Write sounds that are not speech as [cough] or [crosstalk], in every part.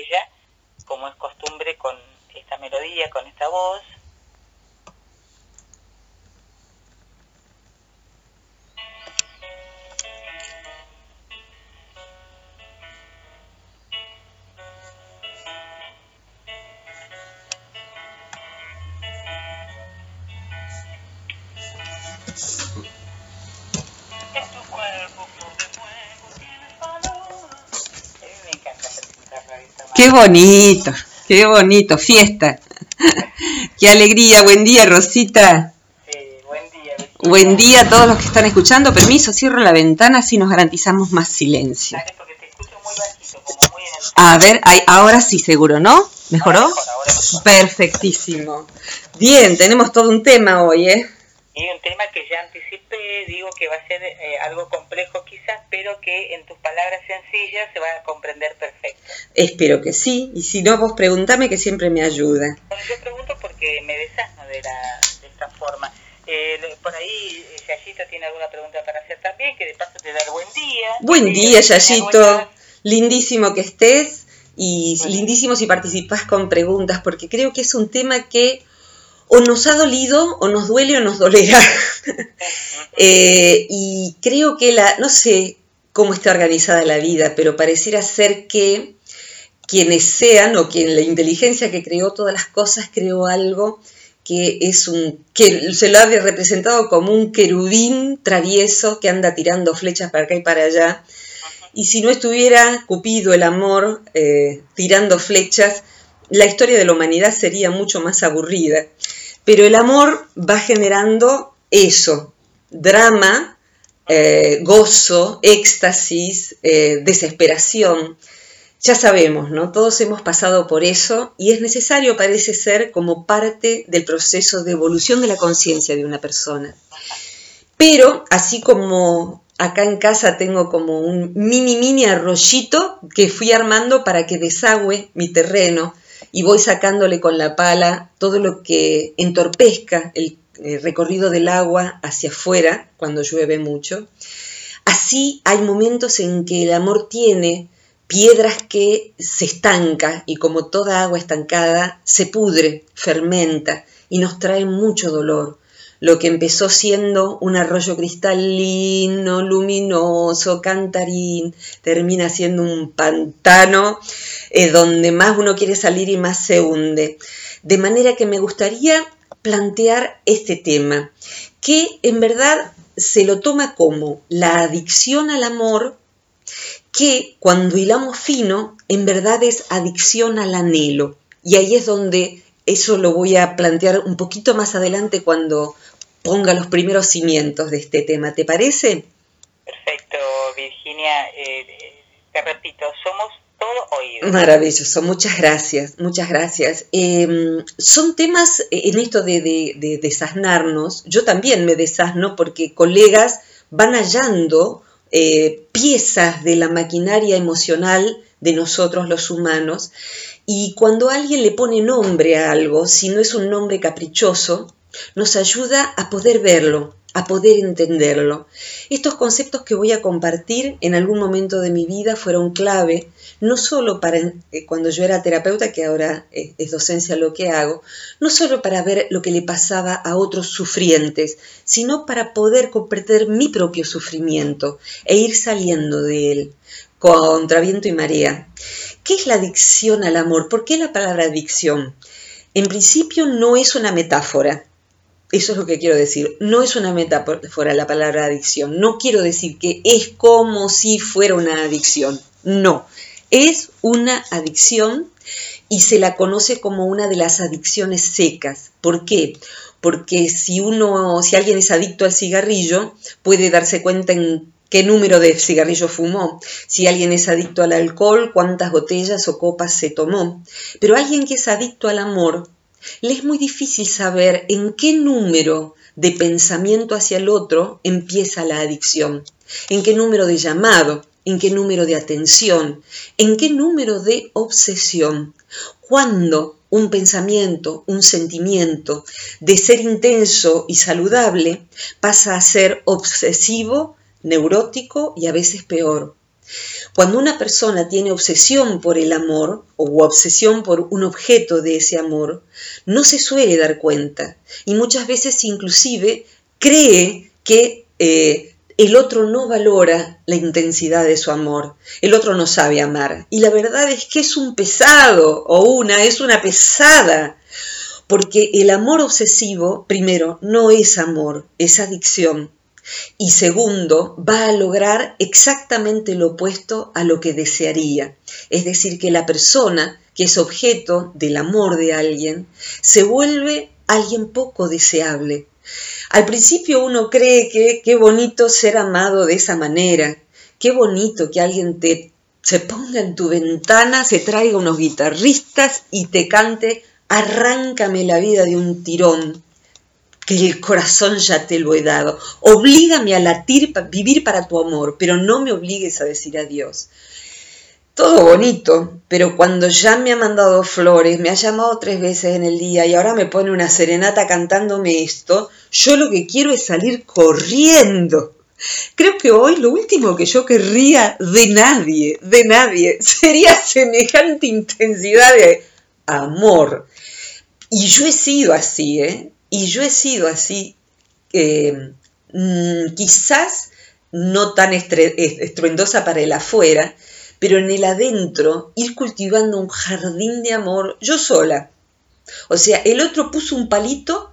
ella, como es costumbre con esta melodía, con esta voz. Bonito, qué bonito, fiesta. [laughs] qué alegría, buen día Rosita. Sí, buen día. Buen día a todos los que están escuchando. Permiso, cierro la ventana así nos garantizamos más silencio. Dale, porque te escucho muy bajito, como muy en el... A ver, ahí- ahora sí seguro, ¿no? ¿Mejoró? Ahora mejor, ahora mejor. Perfectísimo. Bien, tenemos todo un tema hoy, ¿eh? Y un tema que ya anticipé, digo que va a ser eh, algo complejo quizás, pero que en tus palabras sencillas se va a comprender perfecto. Espero que sí, y si no, vos preguntame que siempre me ayuda. Bueno, yo pregunto porque me desasno de, la, de esta forma. Eh, por ahí eh, Yayito tiene alguna pregunta para hacer también, que de paso te da el buen día. Buen día, Yayito. Lindísimo que estés y Bueno. lindísimo si participás con preguntas, porque creo que es un tema que o nos ha dolido, o nos duele, o nos dolerá. [laughs] Eh, y creo que la, no sé cómo está organizada la vida, pero pareciera ser que quienes sean o quien la inteligencia que creó todas las cosas creó algo que es un que se lo ha representado como un querubín travieso que anda tirando flechas para acá y para allá. Y si no estuviera Cupido, el amor, eh, tirando flechas, la historia de la humanidad sería mucho más aburrida. Pero el amor va generando eso, drama, eh, gozo, éxtasis, eh, desesperación. Ya sabemos, ¿no? Todos hemos pasado por eso y es necesario, parece ser, como parte del proceso de evolución de la conciencia de una persona. Pero, así como acá en casa tengo como un mini, mini arroyito que fui armando para que desagüe mi terreno y voy sacándole con la pala todo lo que entorpezca el, el recorrido del agua hacia afuera cuando llueve mucho. Así hay momentos en que el amor tiene piedras que se estanca y como toda agua estancada se pudre, fermenta y nos trae mucho dolor. Lo que empezó siendo un arroyo cristalino, luminoso, cantarín, termina siendo un pantano eh, donde más uno quiere salir y más se hunde. De manera que me gustaría plantear este tema, que en verdad se lo toma como la adicción al amor, que cuando hilamos fino, en verdad es adicción al anhelo. Y ahí es donde eso lo voy a plantear un poquito más adelante cuando ponga los primeros cimientos de este tema. ¿Te parece? Perfecto, Virginia. Eh, te repito, somos todo oídos. Maravilloso, muchas gracias, muchas gracias. Eh, son temas eh, en esto de, de, de desasnarnos, yo también me desasno porque colegas van hallando eh, piezas de la maquinaria emocional de nosotros los humanos y cuando alguien le pone nombre a algo, si no es un nombre caprichoso, nos ayuda a poder verlo, a poder entenderlo. Estos conceptos que voy a compartir en algún momento de mi vida fueron clave, no solo para eh, cuando yo era terapeuta, que ahora eh, es docencia lo que hago, no solo para ver lo que le pasaba a otros sufrientes, sino para poder comprender mi propio sufrimiento e ir saliendo de él contra viento y marea. ¿Qué es la adicción al amor? ¿Por qué la palabra adicción? En principio no es una metáfora, eso es lo que quiero decir. No es una metáfora la palabra adicción. No quiero decir que es como si fuera una adicción. No. Es una adicción y se la conoce como una de las adicciones secas. ¿Por qué? Porque si uno, si alguien es adicto al cigarrillo, puede darse cuenta en qué número de cigarrillos fumó. Si alguien es adicto al alcohol, cuántas botellas o copas se tomó. Pero alguien que es adicto al amor, le es muy difícil saber en qué número de pensamiento hacia el otro empieza la adicción, en qué número de llamado, en qué número de atención, en qué número de obsesión. Cuando un pensamiento, un sentimiento de ser intenso y saludable pasa a ser obsesivo, neurótico y a veces peor. Cuando una persona tiene obsesión por el amor o obsesión por un objeto de ese amor, no se suele dar cuenta y muchas veces inclusive cree que eh, el otro no valora la intensidad de su amor, el otro no sabe amar. Y la verdad es que es un pesado o una, es una pesada, porque el amor obsesivo, primero, no es amor, es adicción. Y segundo, va a lograr exactamente lo opuesto a lo que desearía. Es decir, que la persona que es objeto del amor de alguien se vuelve alguien poco deseable, al principio uno cree que qué bonito ser amado de esa manera, qué bonito que alguien te se ponga en tu ventana, se traiga unos guitarristas y te cante Arráncame la vida de un tirón, que el corazón ya te lo he dado. Oblígame a latir, vivir para tu amor, pero no me obligues a decir adiós todo bonito, pero cuando ya me ha mandado flores, me ha llamado tres veces en el día y ahora me pone una serenata cantándome esto, yo lo que quiero es salir corriendo. Creo que hoy lo último que yo querría de nadie, de nadie, [laughs] sería semejante intensidad de amor. Y yo he sido así, ¿eh? Y yo he sido así, eh, mm, quizás no tan estruendosa para el afuera, pero en el adentro ir cultivando un jardín de amor yo sola. O sea, el otro puso un palito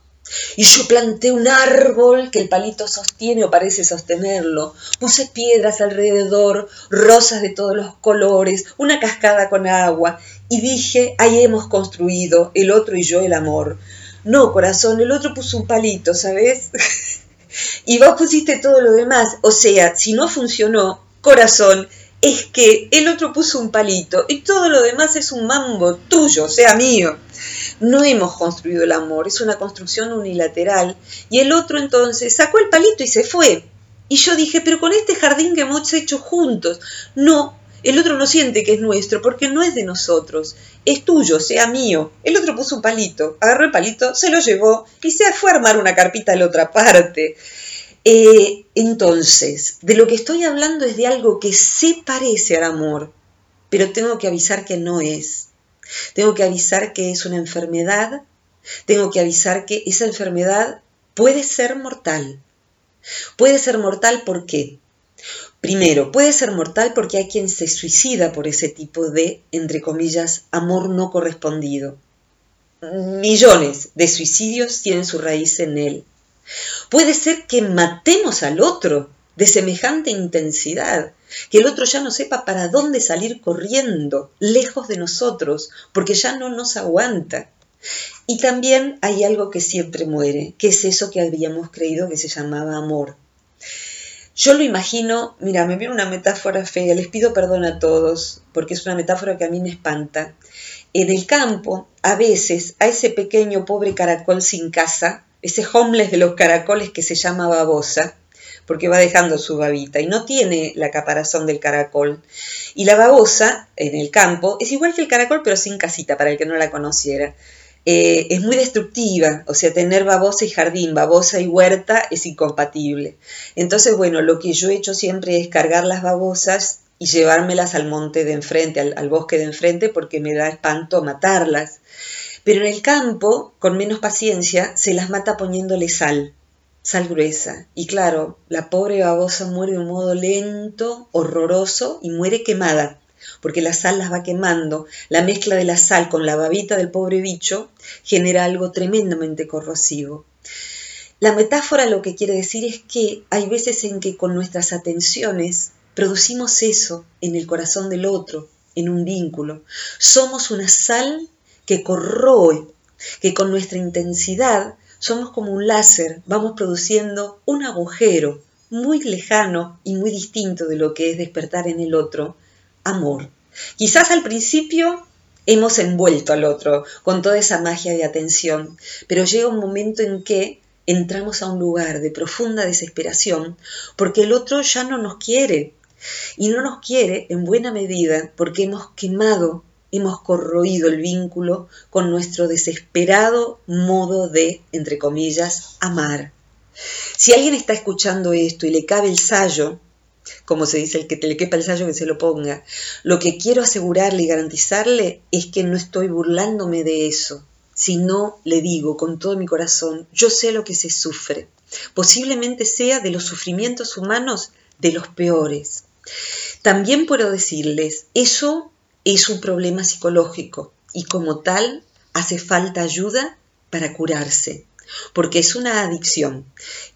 y yo planté un árbol que el palito sostiene o parece sostenerlo. Puse piedras alrededor, rosas de todos los colores, una cascada con agua y dije, ahí hemos construido el otro y yo el amor. No, corazón, el otro puso un palito, ¿sabes? [laughs] y vos pusiste todo lo demás. O sea, si no funcionó, corazón, es que el otro puso un palito y todo lo demás es un mambo tuyo, sea mío. No hemos construido el amor, es una construcción unilateral. Y el otro entonces sacó el palito y se fue. Y yo dije, pero con este jardín que hemos hecho juntos, no, el otro no siente que es nuestro porque no es de nosotros, es tuyo, sea mío. El otro puso un palito, agarró el palito, se lo llevó y se fue a armar una carpita a la otra parte. Eh, entonces, de lo que estoy hablando es de algo que se parece al amor, pero tengo que avisar que no es. Tengo que avisar que es una enfermedad, tengo que avisar que esa enfermedad puede ser mortal. Puede ser mortal ¿por qué? Primero, puede ser mortal porque hay quien se suicida por ese tipo de, entre comillas, amor no correspondido. Millones de suicidios tienen su raíz en él. Puede ser que matemos al otro de semejante intensidad, que el otro ya no sepa para dónde salir corriendo, lejos de nosotros, porque ya no nos aguanta. Y también hay algo que siempre muere, que es eso que habíamos creído que se llamaba amor. Yo lo imagino, mira, me viene una metáfora fea, les pido perdón a todos, porque es una metáfora que a mí me espanta. En el campo, a veces, a ese pequeño pobre caracol sin casa, ese homeless de los caracoles que se llama babosa, porque va dejando su babita y no tiene la caparazón del caracol. Y la babosa en el campo es igual que el caracol, pero sin casita, para el que no la conociera. Eh, es muy destructiva, o sea, tener babosa y jardín, babosa y huerta es incompatible. Entonces, bueno, lo que yo he hecho siempre es cargar las babosas y llevármelas al monte de enfrente, al bosque de enfrente, porque me da espanto matarlas. Pero en el campo, con menos paciencia, se las mata poniéndole sal, sal gruesa. Y claro, la pobre babosa muere de un modo lento, horroroso y muere quemada, porque la sal las va quemando. La mezcla de la sal con la babita del pobre bicho genera algo tremendamente corrosivo. La metáfora lo que quiere decir es que hay veces en que con nuestras atenciones producimos eso en el corazón del otro, en un vínculo. Somos una sal que corroe, que con nuestra intensidad somos como un láser, vamos produciendo un agujero muy lejano y muy distinto de lo que es despertar en el otro amor. Quizás al principio hemos envuelto al otro con toda esa magia de atención, pero llega un momento en que entramos a un lugar de profunda desesperación porque el otro ya no nos quiere. Y no nos quiere en buena medida porque hemos quemado hemos corroído el vínculo con nuestro desesperado modo de, entre comillas, amar. Si alguien está escuchando esto y le cabe el sallo como se dice, el que te le quepa el sallo que se lo ponga. Lo que quiero asegurarle y garantizarle es que no estoy burlándome de eso, sino le digo con todo mi corazón, yo sé lo que se sufre. Posiblemente sea de los sufrimientos humanos de los peores. También puedo decirles, eso es un problema psicológico y como tal hace falta ayuda para curarse, porque es una adicción.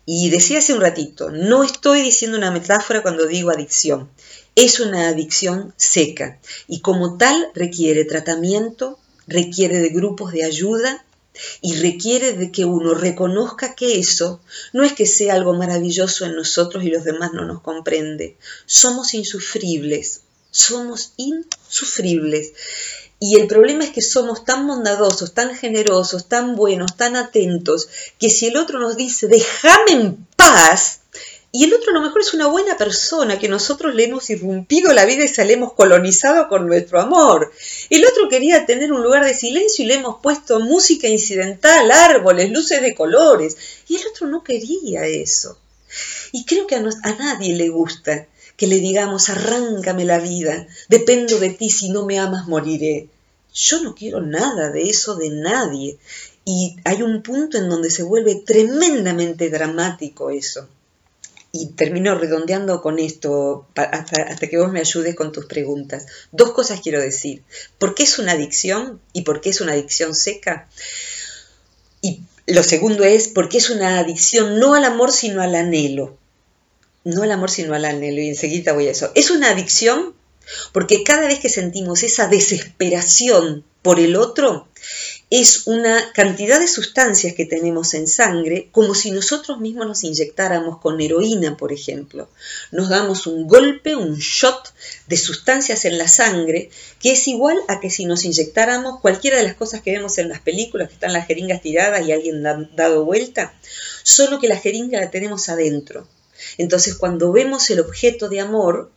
Y decía hace un ratito, no estoy diciendo una metáfora cuando digo adicción, es una adicción seca y como tal requiere tratamiento, requiere de grupos de ayuda y requiere de que uno reconozca que eso no es que sea algo maravilloso en nosotros y los demás no nos comprende. Somos insufribles, somos insufribles. Y el problema es que somos tan bondadosos, tan generosos, tan buenos, tan atentos, que si el otro nos dice, déjame en paz, y el otro a lo mejor es una buena persona que nosotros le hemos irrumpido la vida y se le hemos colonizado con nuestro amor. El otro quería tener un lugar de silencio y le hemos puesto música incidental, árboles, luces de colores. Y el otro no quería eso. Y creo que a, a nadie le gusta que le digamos, arráncame la vida, dependo de ti, si no me amas moriré. Yo no quiero nada de eso de nadie. Y hay un punto en donde se vuelve tremendamente dramático eso y termino redondeando con esto hasta, que vos me ayudes con tus preguntas. Dos cosas quiero decir. ¿Por qué es una adicción y por qué es una adicción seca? Y lo segundo es, ¿por qué es una adicción no al amor sino al anhelo? No al amor sino al anhelo. Y enseguida voy a eso. Es una adicción porque cada vez que sentimos esa desesperación por el otro, es una cantidad de sustancias que tenemos en sangre, como si nosotros mismos nos inyectáramos con heroína, por ejemplo. Nos damos un golpe, un shot de sustancias en la sangre, que es igual a que si nos inyectáramos cualquiera de las cosas que vemos en las películas, que están las jeringas tiradas y alguien dado vuelta, solo que la jeringa la tenemos adentro. Entonces, cuando vemos el objeto de amor,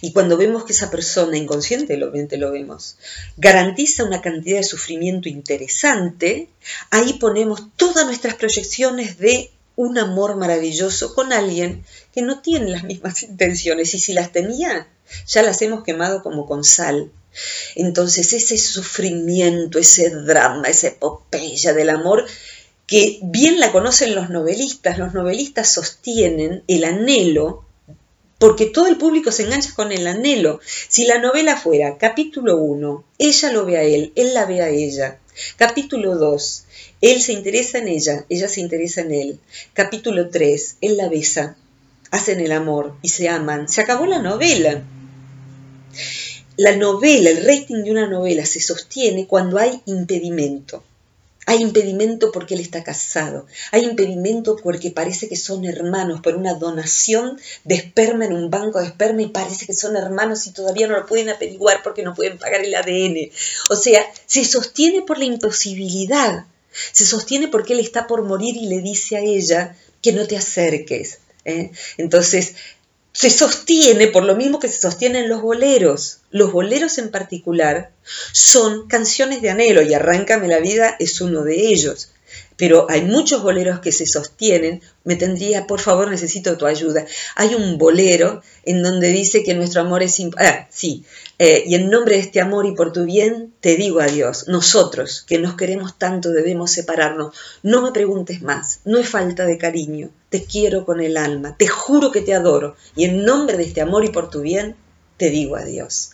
y cuando vemos que esa persona, inconscientemente lo vemos, garantiza una cantidad de sufrimiento interesante, ahí ponemos todas nuestras proyecciones de un amor maravilloso con alguien que no tiene las mismas [laughs] intenciones y si las tenía, ya las hemos quemado como con sal. Entonces ese sufrimiento, ese drama, esa epopeya del amor, que bien la conocen los novelistas, los novelistas sostienen el anhelo porque todo el público se engancha con el anhelo. Si la novela fuera capítulo 1, ella lo ve a él, él la ve a ella. Capítulo 2, él se interesa en ella, ella se interesa en él. Capítulo 3, él la besa, hacen el amor y se aman. Se acabó la novela. La novela, el rating de una novela se sostiene cuando hay impedimento. Hay impedimento porque él está casado. Hay impedimento porque parece que son hermanos por una donación de esperma en un banco de esperma y parece que son hermanos y todavía no lo pueden averiguar porque no pueden pagar el ADN. O sea, se sostiene por la imposibilidad. Se sostiene porque él está por morir y le dice a ella que no te acerques. ¿eh? Entonces, se sostiene por lo mismo que se sostienen los boleros. Los boleros en particular son canciones de anhelo y Arráncame la vida es uno de ellos. Pero hay muchos boleros que se sostienen. Me tendría, por favor, necesito tu ayuda. Hay un bolero en donde dice que nuestro amor es... Ah, sí, eh, y en nombre de este amor y por tu bien, te digo adiós. Nosotros, que nos queremos tanto, debemos separarnos. No me preguntes más, no es falta de cariño. Te quiero con el alma, te juro que te adoro. Y en nombre de este amor y por tu bien, te digo adiós.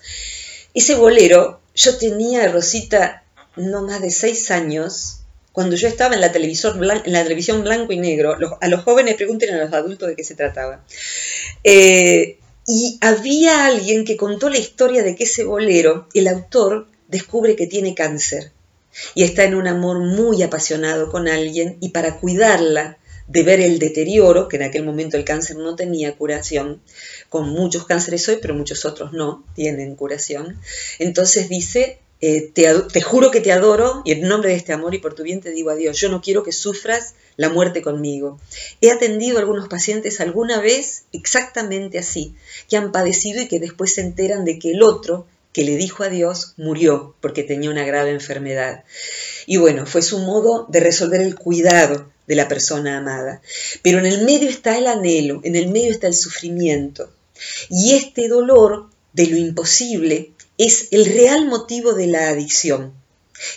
Ese bolero, yo tenía, Rosita, no más de seis años, cuando yo estaba en la, televisión blanco y negro, a los jóvenes pregunten a los adultos de qué se trataba. Eh, y había alguien que contó la historia de que ese bolero, el autor, descubre que tiene cáncer y está en un amor muy apasionado con alguien y para cuidarla de ver el deterioro, que en aquel momento el cáncer no tenía curación, con muchos cánceres hoy, pero muchos otros no tienen curación, entonces dice, eh, te, juro que te adoro y en nombre de este amor y por tu bien te digo adiós. Yo no quiero que sufras la muerte conmigo. He atendido a algunos pacientes alguna vez exactamente así, que han padecido y que después se enteran de que el otro que le dijo adiós murió porque tenía una grave enfermedad. Y bueno, fue su modo de resolver el cuidado de la persona amada. Pero en el medio está el anhelo, en el medio está el sufrimiento. Y este dolor de lo imposible es el real motivo de la adicción.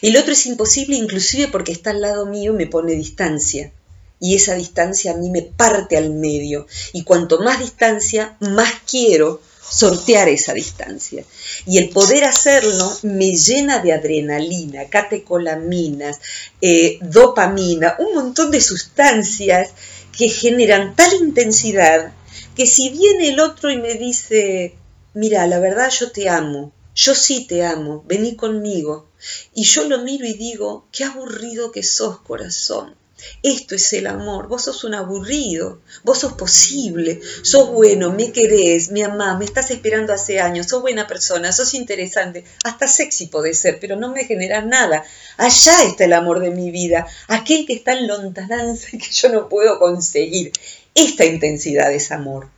El otro es imposible inclusive porque está al lado mío y me pone distancia. Y esa distancia a mí me parte al medio. Y cuanto más distancia, más quiero sortear esa distancia. Y el poder hacerlo me llena de adrenalina, catecolaminas, eh, dopamina, un montón de sustancias que generan tal intensidad que si viene el otro y me dice, mira, la verdad yo te amo, yo sí te amo, vení conmigo, y yo lo miro y digo, qué aburrido que sos, corazón. Esto es el amor. Vos sos un aburrido. Vos sos posible. Sos bueno, me querés, me amás, me estás esperando hace años. Sos buena persona, sos interesante. Hasta sexy podés ser, pero no me generas nada. Allá está el amor de mi vida. Aquel que está en lontananza [laughs] y que yo no puedo conseguir. Esta intensidad es amor.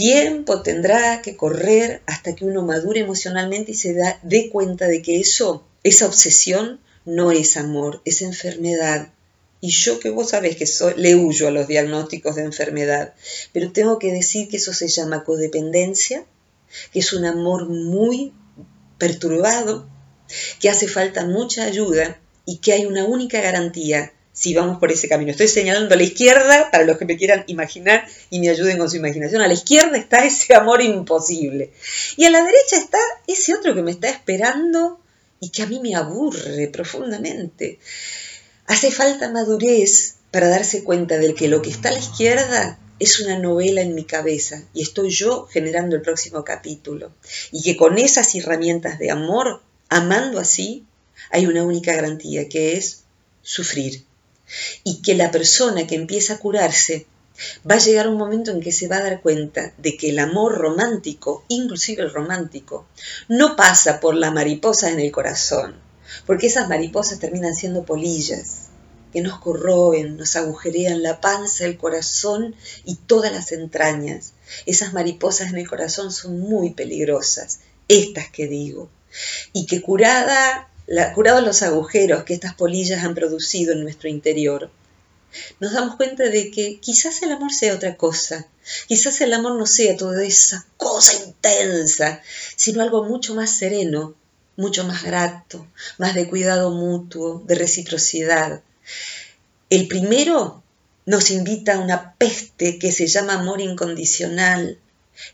Tiempo tendrá que correr hasta que uno madure emocionalmente y se da, dé cuenta de que eso, esa obsesión, no es amor, es enfermedad. Y yo que vos sabés que le huyo a los diagnósticos de enfermedad, pero tengo que decir que eso se llama codependencia, que es un amor muy perturbado, que hace falta mucha ayuda y que hay una única garantía si vamos por ese camino. Estoy señalando a la izquierda para los que me quieran imaginar y me ayuden con su imaginación. A la izquierda está ese amor imposible. Y a la derecha está ese otro que me está esperando y que a mí me aburre profundamente. Hace falta madurez para darse cuenta de que lo que está a la izquierda es una novela en mi cabeza y estoy yo generando el próximo capítulo. Y que con esas herramientas de amor, amando así, hay una única garantía que es sufrir. Y que la persona que empieza a curarse va a llegar un momento en que se va a dar cuenta de que el amor romántico, inclusive el romántico, no pasa por la mariposa en el corazón, porque esas mariposas terminan siendo polillas que nos corroen, nos agujerean la panza, el corazón y todas las entrañas. Esas mariposas en el corazón son muy peligrosas, estas que digo, y que curada, la, curados los agujeros que estas polillas han producido en nuestro interior, nos damos cuenta de que quizás el amor sea otra cosa, quizás el amor no sea toda esa cosa intensa, sino algo mucho más sereno, mucho más grato, más de cuidado mutuo, de reciprocidad. El primero nos invita a una peste que se llama amor incondicional.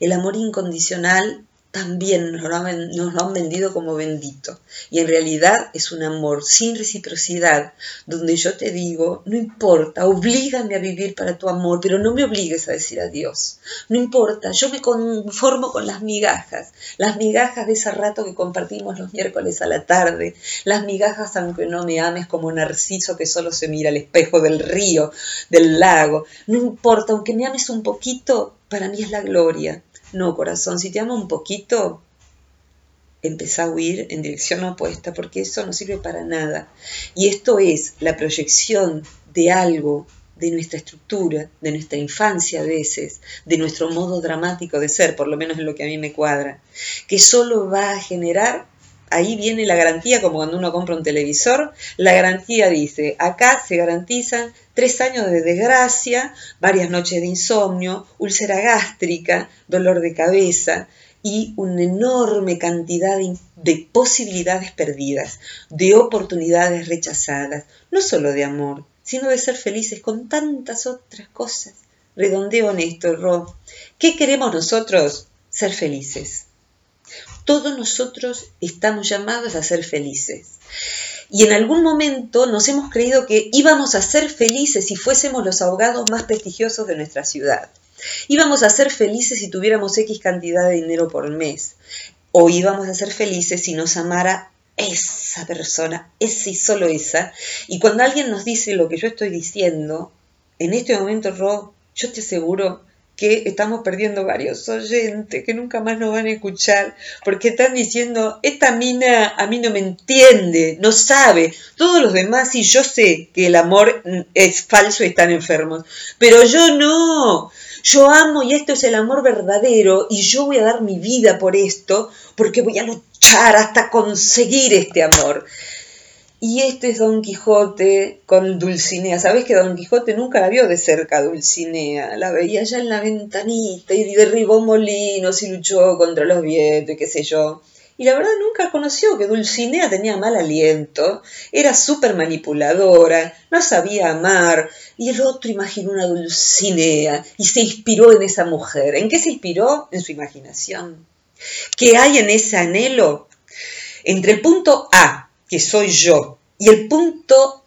El amor incondicional también nos lo, han, vendido como bendito. Y en realidad es un amor sin reciprocidad, donde yo te digo, no importa, oblígame a vivir para tu amor, pero no me obligues a decir adiós. No importa, yo me conformo con las migajas, las migajas de ese rato que compartimos los miércoles a la tarde, las migajas aunque no me ames como Narciso que solo se mira al espejo del río, del lago. No importa, aunque me ames un poquito, para mí es la gloria. No, corazón, si te amo un poquito, empezá a huir en dirección opuesta, porque eso no sirve para nada. Y esto es la proyección de algo de nuestra estructura, de nuestra infancia a veces, de nuestro modo dramático de ser, por lo menos en lo que a mí me cuadra, que solo va a generar, ahí viene la garantía, como cuando uno compra un televisor, la garantía dice, acá se garantizan tres años de desgracia, varias noches de insomnio, úlcera gástrica, dolor de cabeza y una enorme cantidad de, posibilidades perdidas, de oportunidades rechazadas, no solo de amor, sino de ser felices con tantas otras cosas. Redondeo honesto, Ro. ¿Qué queremos nosotros? Ser felices. Todos nosotros estamos llamados a ser felices y en algún momento nos hemos creído que íbamos a ser felices si fuésemos los abogados más prestigiosos de nuestra ciudad. Íbamos a ser felices si tuviéramos X cantidad de dinero por mes. O íbamos a ser felices si nos amara esa persona, esa y solo esa. Y cuando alguien nos dice lo que yo estoy diciendo, en este momento, Ro, yo te aseguro que estamos perdiendo varios oyentes que nunca más nos van a escuchar porque están diciendo, esta mina a mí no me entiende, no sabe, todos los demás y yo sé que el amor es falso y están enfermos, pero yo no, yo amo y esto es el amor verdadero y yo voy a dar mi vida por esto porque voy a luchar hasta conseguir este amor. Y este es Don Quijote con Dulcinea. Sabes que Don Quijote nunca la vio de cerca, Dulcinea. La veía allá en la ventanita y derribó molinos y luchó contra los vientos y qué sé yo. Y la verdad nunca conoció que Dulcinea tenía mal aliento, era súper manipuladora, no sabía amar. Y el otro imaginó una Dulcinea y se inspiró en esa mujer. ¿En qué se inspiró? En su imaginación. ¿Qué hay en ese anhelo? Entre el punto A, que soy yo, y el punto,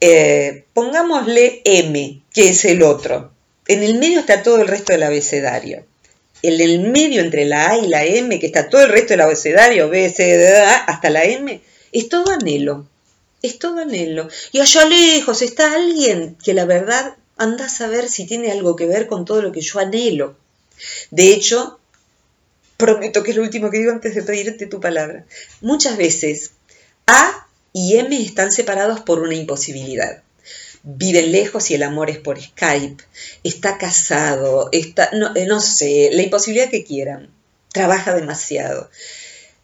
eh, pongámosle M, que es el otro. En el medio está todo el resto del abecedario el del medio entre la A y la M, que está todo el resto del abecedario, B, C, D, hasta la M, es todo anhelo. Es todo anhelo. Y allá lejos está alguien que la verdad anda a saber si tiene algo que ver con todo lo que yo anhelo. De hecho, prometo que es lo último que digo antes de pedirte tu palabra. Muchas veces A y M están separados por una imposibilidad viven lejos y el amor es por Skype, está casado, está, no, eh, no sé, la imposibilidad que quieran, trabaja demasiado.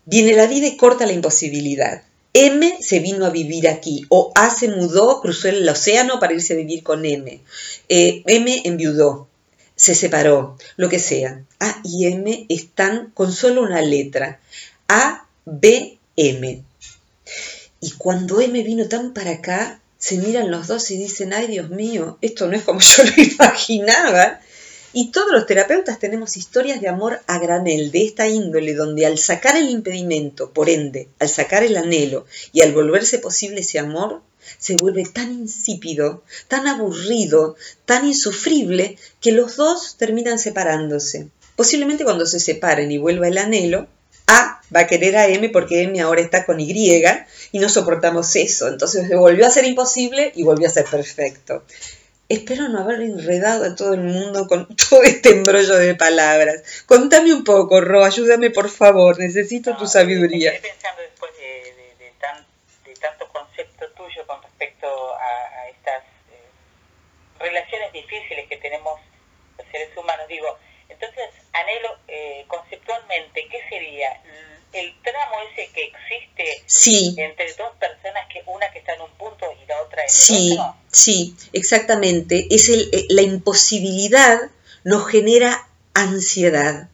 Viene la vida y corta la imposibilidad. M se vino a vivir aquí, o A se mudó, cruzó el océano para irse a vivir con M. Eh, M enviudó, se separó, lo que sea. A y M están con solo una letra. A, B, M. Y cuando M vino tan para acá, se miran los dos y dicen, ay Dios mío, esto no es como [laughs] yo lo imaginaba. Y todos los terapeutas tenemos historias de amor a granel de esta índole, donde al sacar el impedimento, por ende, al sacar el anhelo y al volverse posible ese amor, se vuelve tan insípido, tan aburrido, tan insufrible, que los dos terminan separándose. Posiblemente cuando se separen y vuelva el anhelo, a va a querer a M porque M ahora está con Y y no soportamos eso. Entonces volvió a ser imposible y volvió a ser perfecto. Espero no haber enredado a todo el mundo con [laughs] todo este embrollo de palabras. Contame un poco, Ro, ayúdame por favor, necesito tu sabiduría. Estoy pensando después de, tanto concepto tuyo con respecto a, estas eh, relaciones difíciles que tenemos los seres humanos. Digo, entonces, anhelo eh, conceptualmente, ¿qué sería? El tramo ese que existe entre dos personas, que una que está en un punto y la otra en sí, otro. Sí, exactamente. Es el, eh, la imposibilidad nos genera ansiedad.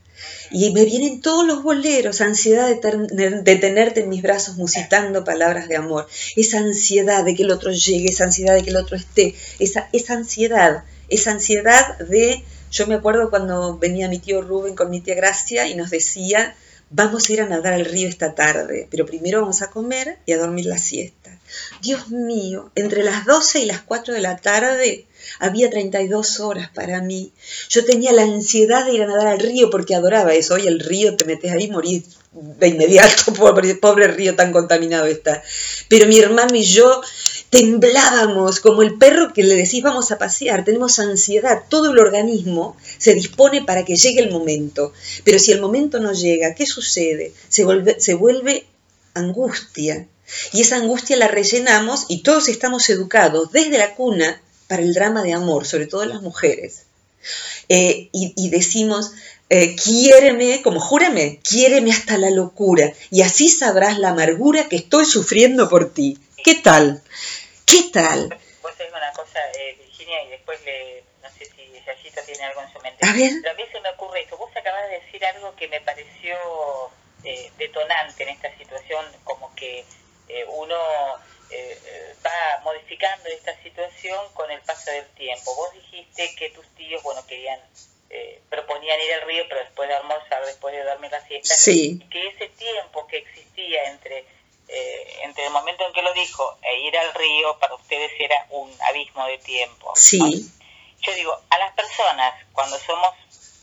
Y me vienen todos los boleros, ansiedad de, de, tenerte en mis brazos musitando palabras de amor, esa ansiedad de que el otro llegue, esa ansiedad de que el otro esté, esa, esa ansiedad, esa ansiedad de yo me acuerdo cuando venía mi tío Rubén con mi tía Gracia y nos decía, vamos a ir a nadar al río esta tarde, pero primero vamos a comer y a dormir la siesta. Dios mío, entre las 12 y las 4 de la tarde había 32 horas para mí. Yo tenía la ansiedad de ir a nadar al río porque adoraba eso. Hoy el río te metes ahí y morís de inmediato, [laughs] pobre, pobre río tan contaminado está. Pero mi hermano y yo temblábamos como el perro que le decís vamos a pasear, tenemos ansiedad, todo el organismo se dispone para que llegue el momento, pero si el momento no llega, ¿qué sucede? Se vuelve, se vuelve angustia y esa angustia la rellenamos y todos estamos educados desde la cuna para el drama de amor, sobre todo las mujeres. Eh, y, decimos, eh, quiéreme, como júrame, quiéreme hasta la locura, y así sabrás la amargura que estoy sufriendo por ti. ¿Qué tal? ¿Qué tal? Vos sabés una cosa, eh, Virginia, y después le, no sé si Yayita tiene algo en su mente. A ver. Pero a mí se me ocurre esto. Vos acabas de decir algo que me pareció eh, detonante en esta situación, como que eh, uno eh, va modificando esta situación con el paso del tiempo. Vos dijiste que tus tíos, bueno, querían, proponían ir al río, pero después de almorzar, después de dormir la siesta, sí. que ese tiempo que existía entre eh, entre el momento en que lo dijo e ir al río, para ustedes era un abismo de tiempo. Sí. Yo digo, a las personas, cuando somos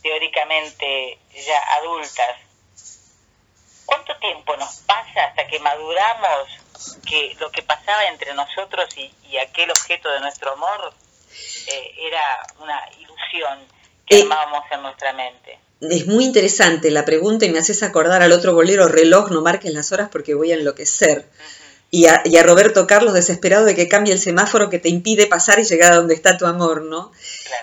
teóricamente ya adultas, ¿cuánto tiempo nos pasa hasta que maduramos que lo que pasaba entre nosotros y, aquel objeto de nuestro amor eh, era una ilusión que eh, armábamos en nuestra mente? Es muy interesante la pregunta y me haces acordar al otro bolero, reloj, no marques las horas porque voy a enloquecer. Y a, Roberto Carlos desesperado de que cambie el semáforo que te impide pasar y llegar a donde está tu amor, ¿no?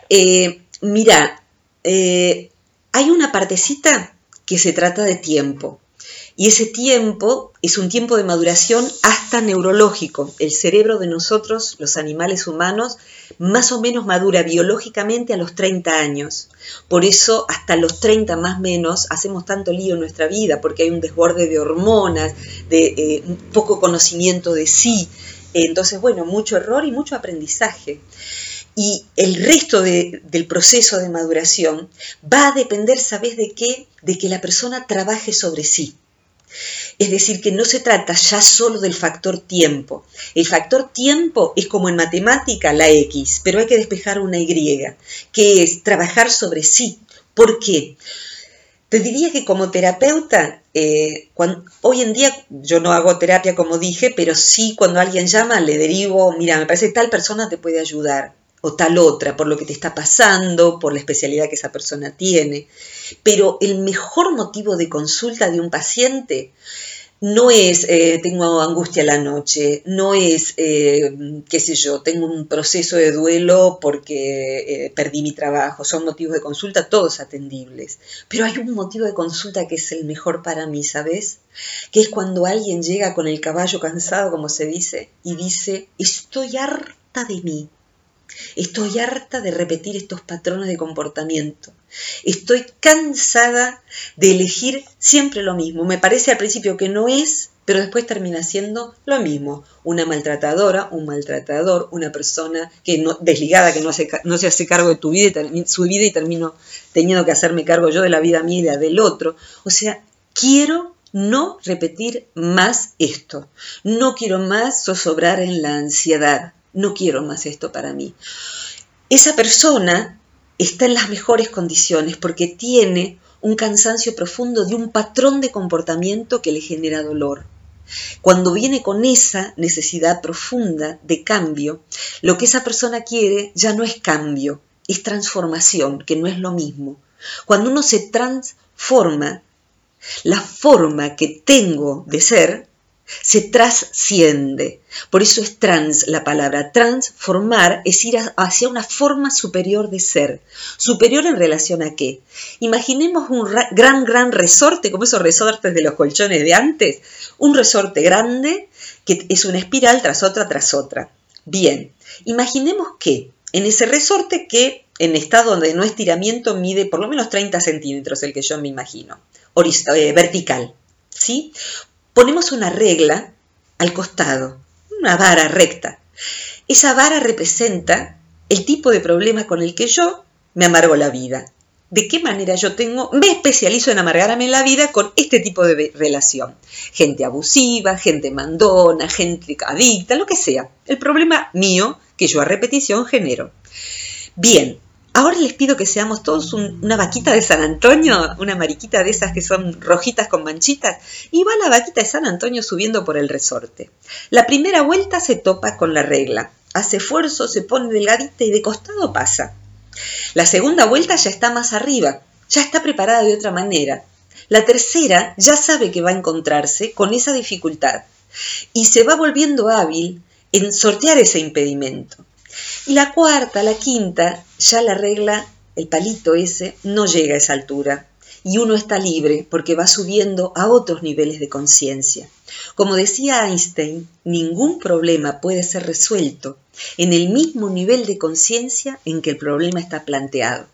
Eh, mira, eh, hay una partecita que se trata de tiempo. Y ese tiempo es un tiempo de maduración hasta neurológico. El cerebro de nosotros, los animales humanos, más o menos madura biológicamente a los 30 años. Por eso hasta los 30 más menos hacemos tanto lío en nuestra vida, porque hay un desborde de hormonas, de eh, poco conocimiento de sí. Entonces, bueno, mucho error y mucho aprendizaje. Y el resto del proceso de maduración va a depender, ¿sabes de qué? De que la persona trabaje sobre sí. Es decir, que no se trata ya solo del factor tiempo. El factor tiempo es como en matemática la X, pero hay que despejar una Y, que es trabajar sobre sí. ¿Por qué? Te diría que como terapeuta, eh, hoy en día yo no hago terapia como dije, pero sí cuando alguien llama le derivo, mira, me parece que tal persona te puede ayudar o tal otra, por lo que te está pasando, por la especialidad que esa persona tiene. Pero el mejor motivo de consulta de un paciente no es eh, tengo angustia la noche, no es, eh, qué sé yo, tengo un proceso de duelo porque eh, perdí mi trabajo, son motivos de consulta todos atendibles. Pero hay un motivo de consulta que es el mejor para mí, ¿sabes? Que es cuando alguien llega con el caballo cansado, como se dice, y dice, estoy harta de mí, Estoy harta de repetir estos patrones de comportamiento. Estoy cansada de elegir siempre lo mismo. Me parece al principio que no es, pero después termina siendo lo mismo. Una maltratadora, un maltratador, una persona que no, desligada que no, se hace cargo de tu vida y su vida y termino teniendo que hacerme cargo yo de la vida mía y la del otro. O sea, quiero no repetir más esto. No quiero más zozobrar en la ansiedad no quiero más esto para mí. Esa persona está en las mejores condiciones porque tiene un cansancio profundo de un patrón de comportamiento que le genera dolor. Cuando viene con esa necesidad profunda de cambio, lo que esa persona quiere ya no es cambio, es transformación, que no es lo mismo. Cuando uno se transforma, la forma que tengo de ser se trasciende. Por eso es trans la palabra. Transformar es ir hacia una forma superior de ser. ¿Superior en relación a qué? Imaginemos un gran, gran resorte, como esos resortes de los colchones de antes. Un resorte grande que es una espiral tras otra, tras otra. Bien, imaginemos que en ese resorte que en estado de no estiramiento mide por lo menos 30 centímetros, el que yo me imagino, eh, vertical. ¿Sí? Ponemos una regla al costado, una vara recta. Esa vara representa el tipo de problema con el que yo me amargo la vida. ¿De qué manera yo tengo, me especializo en amargarme la vida con este tipo de relación? Gente abusiva, gente mandona, gente adicta, lo que sea. El problema mío que yo a repetición genero. Bien, Ahora les pido que seamos todos una vaquita de San Antonio, una mariquita de esas que son rojitas con manchitas, y va la vaquita de San Antonio subiendo por el resorte. La primera vuelta se topa con la regla, hace esfuerzo, se pone delgadita y de costado pasa. La segunda vuelta ya está más arriba, ya está preparada de otra manera. La tercera ya sabe que va a encontrarse con esa dificultad y se va volviendo hábil en sortear ese impedimento. Y la cuarta, la quinta, ya la regla, el palito ese, no llega a esa altura. Y uno está libre porque va subiendo a otros niveles de conciencia. Como decía Einstein, ningún problema puede ser resuelto en el mismo nivel de conciencia en que el problema está planteado.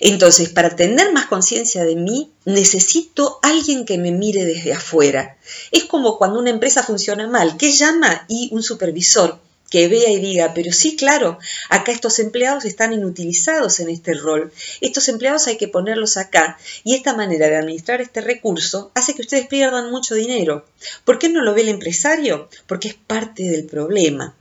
Entonces, para tener más conciencia de mí, necesito alguien que me mire desde afuera. Es como cuando una empresa funciona mal, ¿qué llama? Y un supervisor que vea y diga, pero sí, claro, acá estos empleados están inutilizados en este rol, estos empleados hay que ponerlos acá, y esta manera de administrar este recurso hace que ustedes pierdan mucho dinero. ¿Por qué no lo ve el empresario? Porque es parte del problema.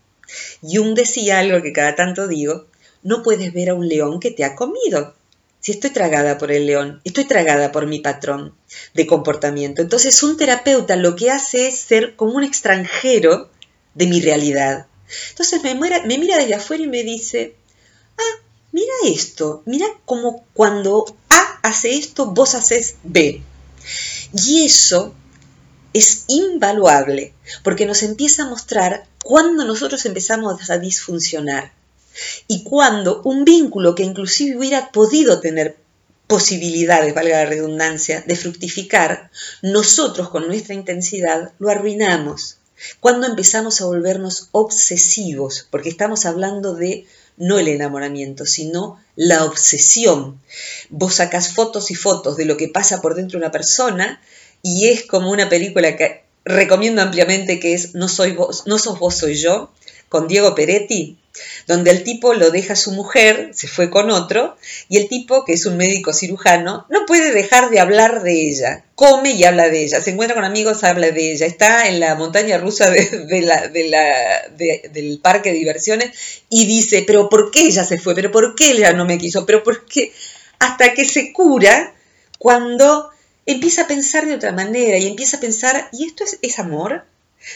Jung decía algo que cada tanto digo, no puedes ver a un león que te ha comido. Si estoy tragada por el león, estoy tragada por mi patrón de comportamiento. Entonces un terapeuta lo que hace es ser como un extranjero de mi realidad. Entonces me, me mira desde afuera y me dice, ah, mira esto, mira como cuando A hace esto, vos haces B. Y eso es invaluable, porque nos empieza a mostrar cuando nosotros empezamos a disfuncionar y cuando un vínculo que inclusive hubiera podido tener posibilidades, valga la redundancia, de fructificar, nosotros con nuestra intensidad lo arruinamos. Cuando empezamos a volvernos obsesivos, porque estamos hablando de no el enamoramiento, sino la obsesión. Vos sacas fotos y fotos de lo que pasa por dentro de una persona y es como una película que recomiendo ampliamente que es No soy vos, no sos vos, soy yo, con Diego Peretti, donde el tipo lo deja a su mujer, se fue con otro, y el tipo, que es un médico cirujano, no puede dejar de hablar de ella. Come y habla de ella, se encuentra con amigos, habla de ella, está en la montaña rusa del parque de diversiones y dice, pero ¿por qué ella se fue? ¿Pero por qué ella no me quiso? ¿Pero por qué? Hasta que se cura cuando empieza a pensar de otra manera y empieza a pensar, ¿y esto es, es amor?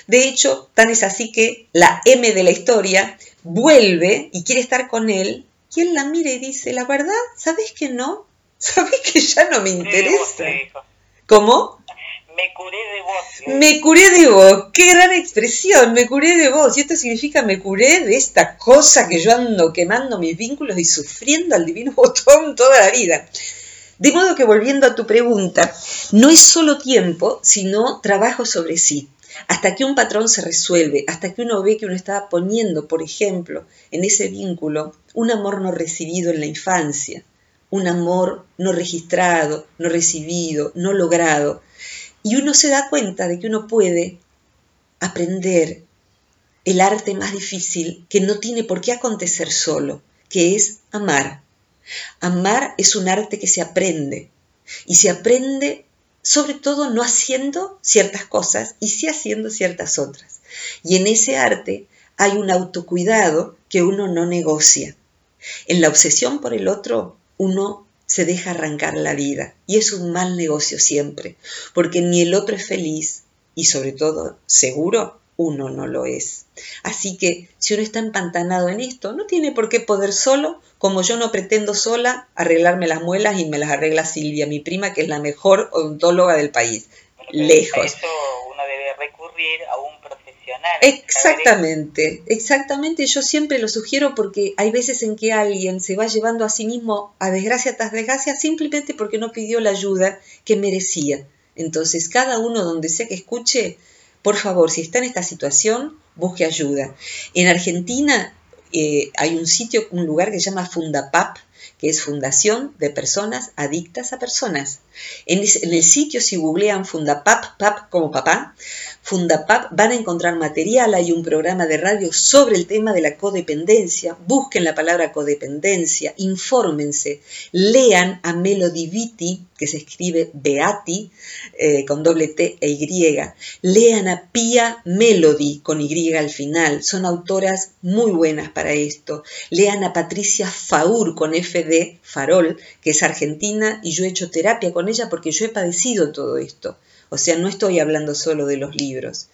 De hecho, tan es así que la M de la historia vuelve y quiere estar con él, y él la mira y dice, la verdad, ¿sabes que no? [laughs] ¿Sabes que ya no me interesa? ¿Cómo? Me curé de vos. Me curé de vos. Qué gran expresión. Me curé de vos. Y esto significa me curé de esta cosa que yo ando quemando mis vínculos y sufriendo al divino [laughs] botón toda la vida. De modo que volviendo a tu pregunta, no es solo tiempo, sino trabajo sobre sí hasta que un patrón se resuelve, hasta que uno ve que uno está poniendo, por ejemplo, en ese vínculo un amor no recibido en la infancia, un amor no registrado, no recibido, no logrado, y uno se da cuenta de que uno puede aprender el arte más difícil que no tiene por qué acontecer solo, que es amar. Amar es un arte que se aprende y se aprende sobre todo no haciendo ciertas cosas y sí haciendo ciertas otras. Y en ese arte hay un autocuidado que uno no negocia. En la obsesión por el otro, uno se deja arrancar la vida y es un mal negocio siempre, porque ni el otro es feliz y sobre todo seguro uno no lo es. Así que si uno está empantanado en esto, no tiene por qué poder solo, como yo no pretendo sola arreglarme las muelas y me las arregla Silvia, mi prima, que es la mejor odontóloga del país. Lejos. Eso uno debe recurrir a un profesional. Exactamente, exactamente. Yo siempre lo sugiero porque hay veces en que alguien se va llevando a sí mismo a desgracia tras desgracia simplemente porque no pidió la ayuda que merecía. Entonces, cada uno donde sea que escuche, por favor, si está en esta situación, busque ayuda. En Argentina eh, hay un sitio, un lugar que se llama Fundapap, que es Fundación de Personas Adictas a Personas. En, el sitio, si googlean Fundapap, pap como papá, Fundapap van a encontrar material, hay un programa de radio sobre el tema de la codependencia, busquen la palabra codependencia, infórmense, lean a Melody Vitti, que se escribe Beati, eh, con doble T e Y, lean a Pia Melody, con Y al final, son autoras muy buenas para esto, lean a Patricia Faur, con FD, Farol, que es argentina, y yo he hecho terapia con ella porque yo he padecido todo esto. O sea, no estoy hablando solo de los libros.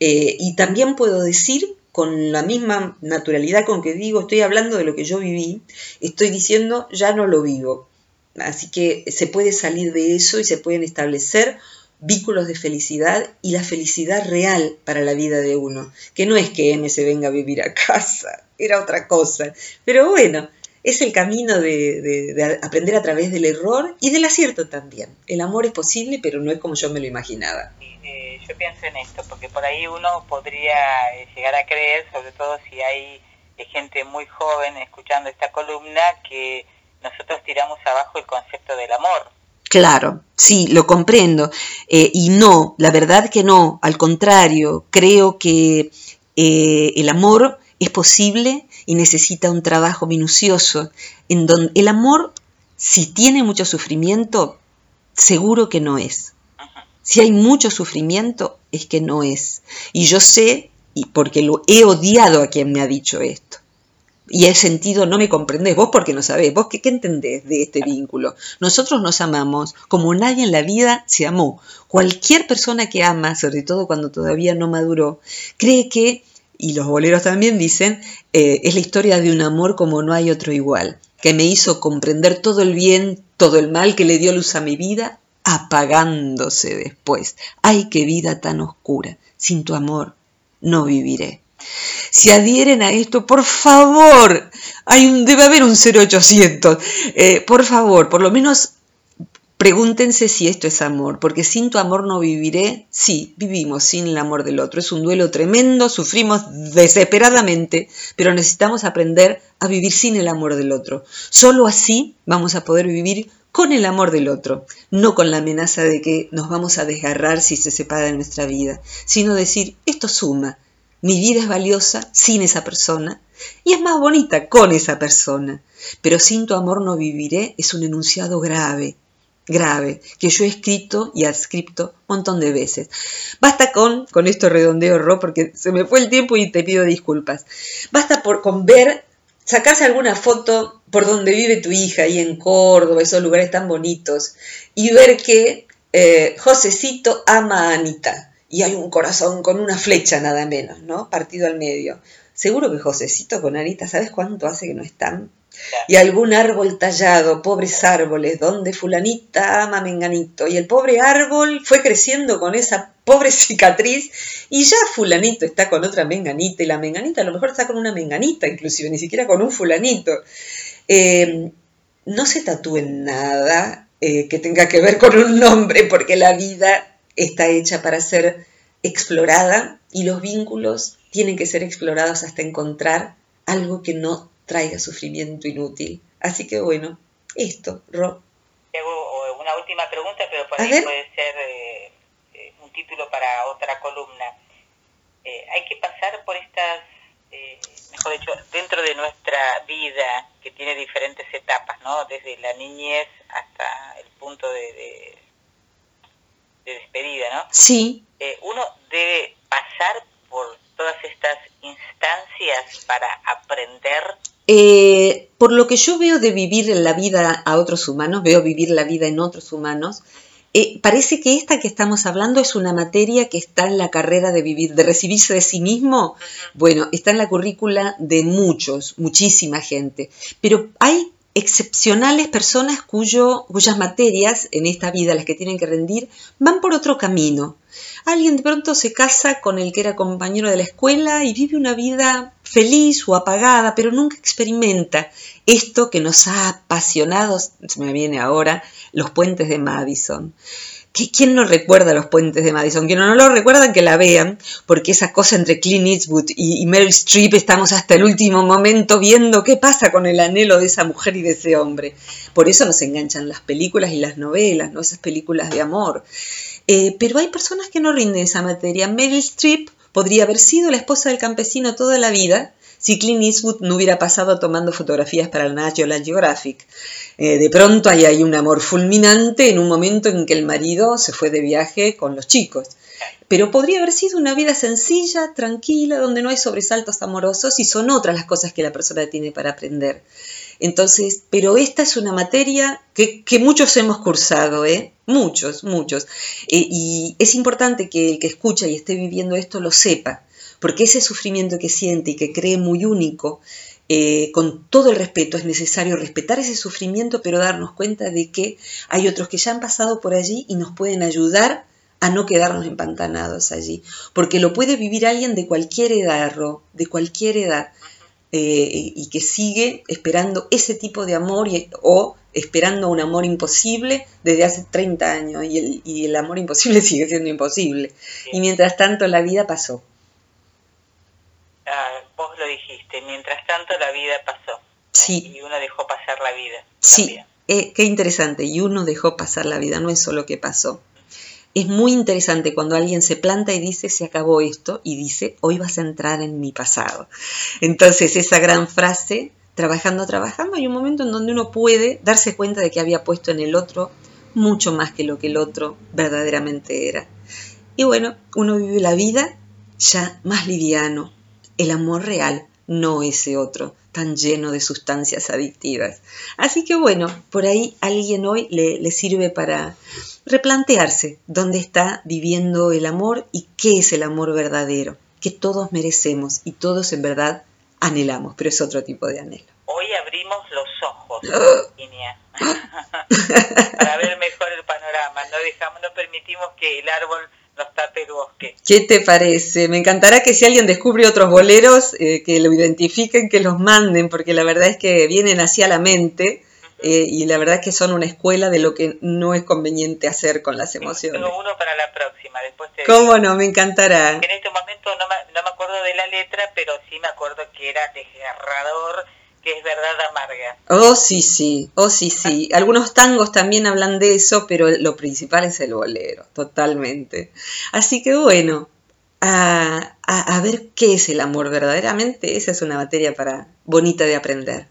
Eh, y también puedo decir con la misma naturalidad con que digo, estoy hablando de lo que yo viví, estoy diciendo, ya no lo vivo. Así que se puede salir de eso y se pueden establecer vínculos de felicidad y la felicidad real para la vida de uno, que no es que M se venga a vivir a casa, era otra cosa. Pero bueno, es el camino de, aprender a través del error y del acierto también. El amor es posible, pero no es como yo me lo imaginaba. Eh, yo pienso en esto, porque por ahí uno podría eh, llegar a creer, sobre todo si hay eh, gente muy joven escuchando esta columna, que nosotros tiramos abajo el concepto del amor. Claro, sí, lo comprendo. y no, la verdad que no, al contrario, creo que el amor es posible y necesita un trabajo minucioso, en donde el amor, si tiene mucho sufrimiento, seguro que no es. Si hay mucho sufrimiento, es que no es. Y yo sé, y porque lo he odiado a quien me ha dicho esto. Y he sentido, no me comprendés, vos porque no sabés, vos qué, qué entendés de este vínculo. Nosotros nos amamos como nadie en la vida se amó. Cualquier persona que ama, sobre todo cuando todavía no maduró, cree que y los boleros también dicen, eh, es la historia de un amor como no hay otro igual, que me hizo comprender todo el bien, todo el mal que le dio luz a mi vida, apagándose después. ¡Ay, qué vida tan oscura! Sin tu amor no viviré. Si adhieren a esto, por favor, hay un, debe haber un 0800. Eh, por favor, por lo menos Pregúntense si esto es amor, porque sin tu amor no viviré. Sí, vivimos sin el amor del otro. Es un duelo tremendo, sufrimos desesperadamente, pero necesitamos aprender a vivir sin el amor del otro. Solo así vamos a poder vivir con el amor del otro, no con la amenaza de que nos vamos a desgarrar si se separa de nuestra vida, sino decir, esto suma, mi vida es valiosa sin esa persona y es más bonita con esa persona, pero sin tu amor no viviré es un enunciado grave, grave que yo he escrito y adscripto un montón de veces. Basta con, con esto redondeo, Ro, porque se me fue el tiempo y te pido disculpas. Basta por, con ver, sacarse alguna foto por donde vive tu hija, ahí en Córdoba, esos lugares tan bonitos, y ver que eh, Josecito ama a Anita. Y hay un corazón con una flecha nada menos, ¿no? Partido al medio. Seguro que Josecito con Anita, ¿sabes cuánto hace que no están? y algún árbol tallado, pobres árboles, donde fulanita ama menganito, y el pobre árbol fue creciendo con esa pobre [laughs] cicatriz, y ya fulanito está con otra menganita, y la menganita a lo mejor está con una menganita, inclusive, ni siquiera con un fulanito. Eh, no se tatúen nada eh, que tenga que ver con un nombre, porque la vida está hecha para ser explorada y los vínculos tienen que ser explorados hasta encontrar algo que no traiga sufrimiento inútil. Así que bueno, esto, Ro. hago una última pregunta, pero por ahí puede ser eh, eh, un título para otra columna. Eh, hay que pasar por estas, mejor dicho, dentro de nuestra vida, que tiene diferentes etapas, ¿no? Desde la niñez hasta el punto de, de, de despedida, ¿no? Sí. uno debe pasar por todas estas instancias para aprender eh, por lo que yo veo de vivir la vida a otros humanos, veo vivir la vida en otros humanos, eh, parece que esta que estamos hablando es una materia que está en la carrera de vivir, de recibirse de sí mismo. Bueno, está en la currícula de muchos, muchísima gente. Pero hay excepcionales personas cuyas materias en esta vida, las que tienen que rendir, van por otro camino. Alguien de pronto se casa con el que era compañero de la escuela y vive una vida feliz o apagada, pero nunca experimenta esto que nos ha apasionado, se me viene ahora, los puentes de Madison. ¿Quién no recuerda los puentes de Madison? Quien no lo recuerdan, que la vean, porque esa cosa entre Clint Eastwood y, Meryl Streep estamos hasta el último momento viendo qué pasa con el anhelo de esa mujer y de ese hombre. Por eso nos enganchan las películas y las novelas, ¿no? esas películas de amor. Eh, pero hay personas que no rinden esa materia. Meryl Streep podría haber sido la esposa del campesino toda la vida si Clint Eastwood no hubiera pasado tomando fotografías para el National Geographic. Eh, de pronto ahí hay un amor fulminante en un momento en que el marido se fue de viaje con los chicos. Pero podría haber sido una vida sencilla, tranquila, donde no hay sobresaltos amorosos y son otras las cosas que la persona tiene para aprender. Entonces, pero esta es una materia que, muchos hemos cursado, ¿eh? Muchos, muchos. Eh, y es importante que el que escucha y esté viviendo esto lo sepa, porque ese sufrimiento que siente y que cree muy único, eh, con todo el respeto, es necesario respetar ese sufrimiento, pero darnos cuenta de que hay otros que ya han pasado por allí y nos pueden ayudar a no quedarnos empantanados allí, porque lo puede vivir alguien de cualquier edad, de cualquier edad. Eh, y que sigue esperando ese tipo de amor o esperando un amor imposible desde hace 30 años y el, amor imposible [laughs] sigue siendo imposible. Y mientras tanto la vida pasó. Ah, vos mientras tanto la vida pasó. Sí. Y uno dejó pasar la vida. Sí, eh, qué interesante. Y uno dejó pasar la vida, no es solo que pasó. Es muy interesante cuando alguien se planta y dice, se acabó esto, y dice, hoy vas a entrar en mi pasado. Entonces, esa gran frase, trabajando, trabajando, hay un momento en donde uno puede darse cuenta de que había puesto en el otro mucho más que lo que el otro verdaderamente era. Y bueno, uno vive la vida ya más liviano, el amor real, no ese otro tan lleno de sustancias adictivas. Así que bueno, por ahí alguien hoy le, le sirve para replantearse dónde está viviendo el amor y qué es el amor verdadero, que todos merecemos y todos en verdad anhelamos, pero es otro tipo de anhelo. Hoy abrimos los ojos, [gasps] [laughs] para ver mejor el panorama. No dejamos, no permitimos que el árbol nos tape el bosque. ¿Qué te parece? Me encantará que si alguien descubre otros boleros, eh, que lo identifiquen, que los manden, porque la verdad es que vienen así a la mente eh, y la verdad es que son una escuela de lo que no es conveniente hacer con las emociones. Tengo uno para la próxima, después te ¿Cómo no? Me encantará. En este momento no me, no me acuerdo de la letra, pero sí me acuerdo que era desgarrador, que es verdad amarga. Oh, sí, sí, oh, sí, sí. Algunos tangos también hablan de eso, pero lo principal es el bolero, totalmente. Así que bueno, a, a, a ver qué es el amor verdaderamente, esa es una materia para bonita de aprender.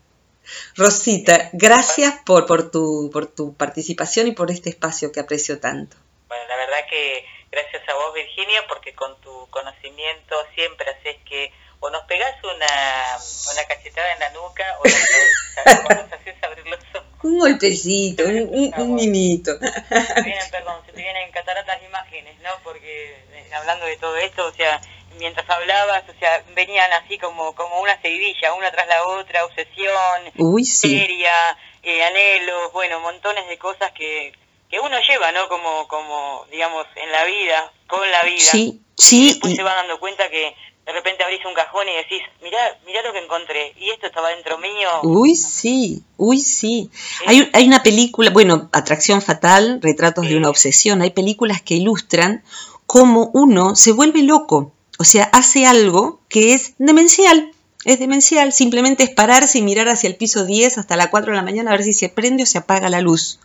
Rosita, gracias por, por, tu, por tu participación y por este espacio que aprecio tanto. Bueno, la verdad que gracias a vos, Virginia, porque con tu conocimiento siempre haces que o nos pegás una, una cachetada en la nuca o nos haces abrir los ojos. Un golpecito, un, un, un mimito. Se vienen, perdón, se te vienen cataratas de imágenes, ¿no? Porque eh, hablando de todo esto, o sea, mientras hablabas, o sea, venían así como, como una seguidilla, una tras la otra, obsesión, Uy, sí. seria, eh, anhelos, bueno, montones de cosas que, que uno lleva, ¿no? Como, como, digamos, en la vida, con la vida. Sí, Y sí. después y- se va dando cuenta que de repente abrís un cajón y decís, mirá, mirá lo que encontré, y esto estaba dentro mío. Uy, sí, uy, sí. Hay, hay una película, bueno, Atracción Fatal, Retratos de una Obsesión, hay películas que ilustran cómo uno se vuelve loco, o sea, hace algo que es demencial, es demencial, simplemente es pararse y mirar hacia el piso 10 hasta las 4 de la mañana a ver si se prende o se apaga la luz.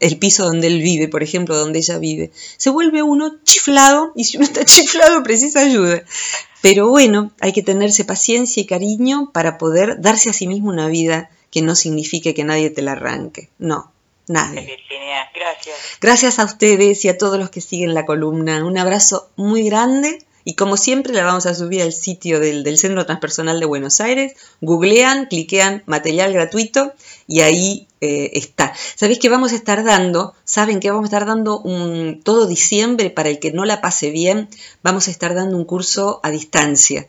El piso donde él vive, por ejemplo, donde ella vive. Se vuelve uno chiflado y si uno está [laughs] chiflado precisa ayuda. Pero bueno, hay que tenerse paciencia y cariño para poder darse a sí mismo una vida que no signifique que nadie te la arranque. No, nadie. Virginia, Gracias. Gracias a ustedes y a todos los que siguen la columna. Un abrazo muy grande y como siempre la vamos a subir al sitio del, Centro Transpersonal de Buenos Aires. Googlean, cliquean material gratuito y ahí eh, está. ¿Sabéis que vamos a estar dando? ¿Saben que vamos a estar dando un, todo diciembre para el que no la pase bien? Vamos a estar dando un curso a distancia.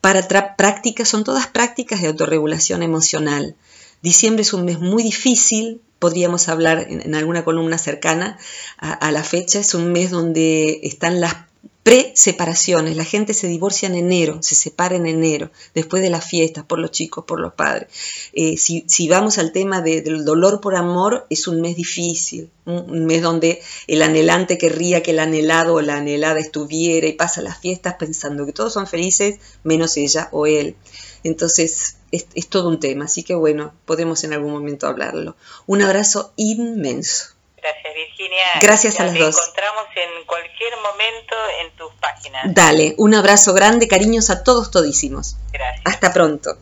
Para prácticas, son todas prácticas de autorregulación emocional. Diciembre es un mes muy difícil, podríamos hablar en, en alguna columna cercana a, a la fecha, es un mes donde están las pre-separaciones, la gente se divorcia en enero, se separa en enero, después de las fiestas, por los chicos, por los padres. Eh, si, vamos al tema de- del dolor por amor, es un mes difícil, un, un mes donde el anhelante querría que el anhelado o la anhelada estuviera y pasa las fiestas pensando que todos son felices, menos ella o él. Entonces, es, es todo un tema, así que bueno, podemos en algún momento hablarlo. Un abrazo inmenso. Gracias Virginia. Gracias Ya a las dos. encontramos en cualquier momento en tus páginas. Dale, un abrazo grande, cariños a todos todísimos. Gracias. Hasta pronto.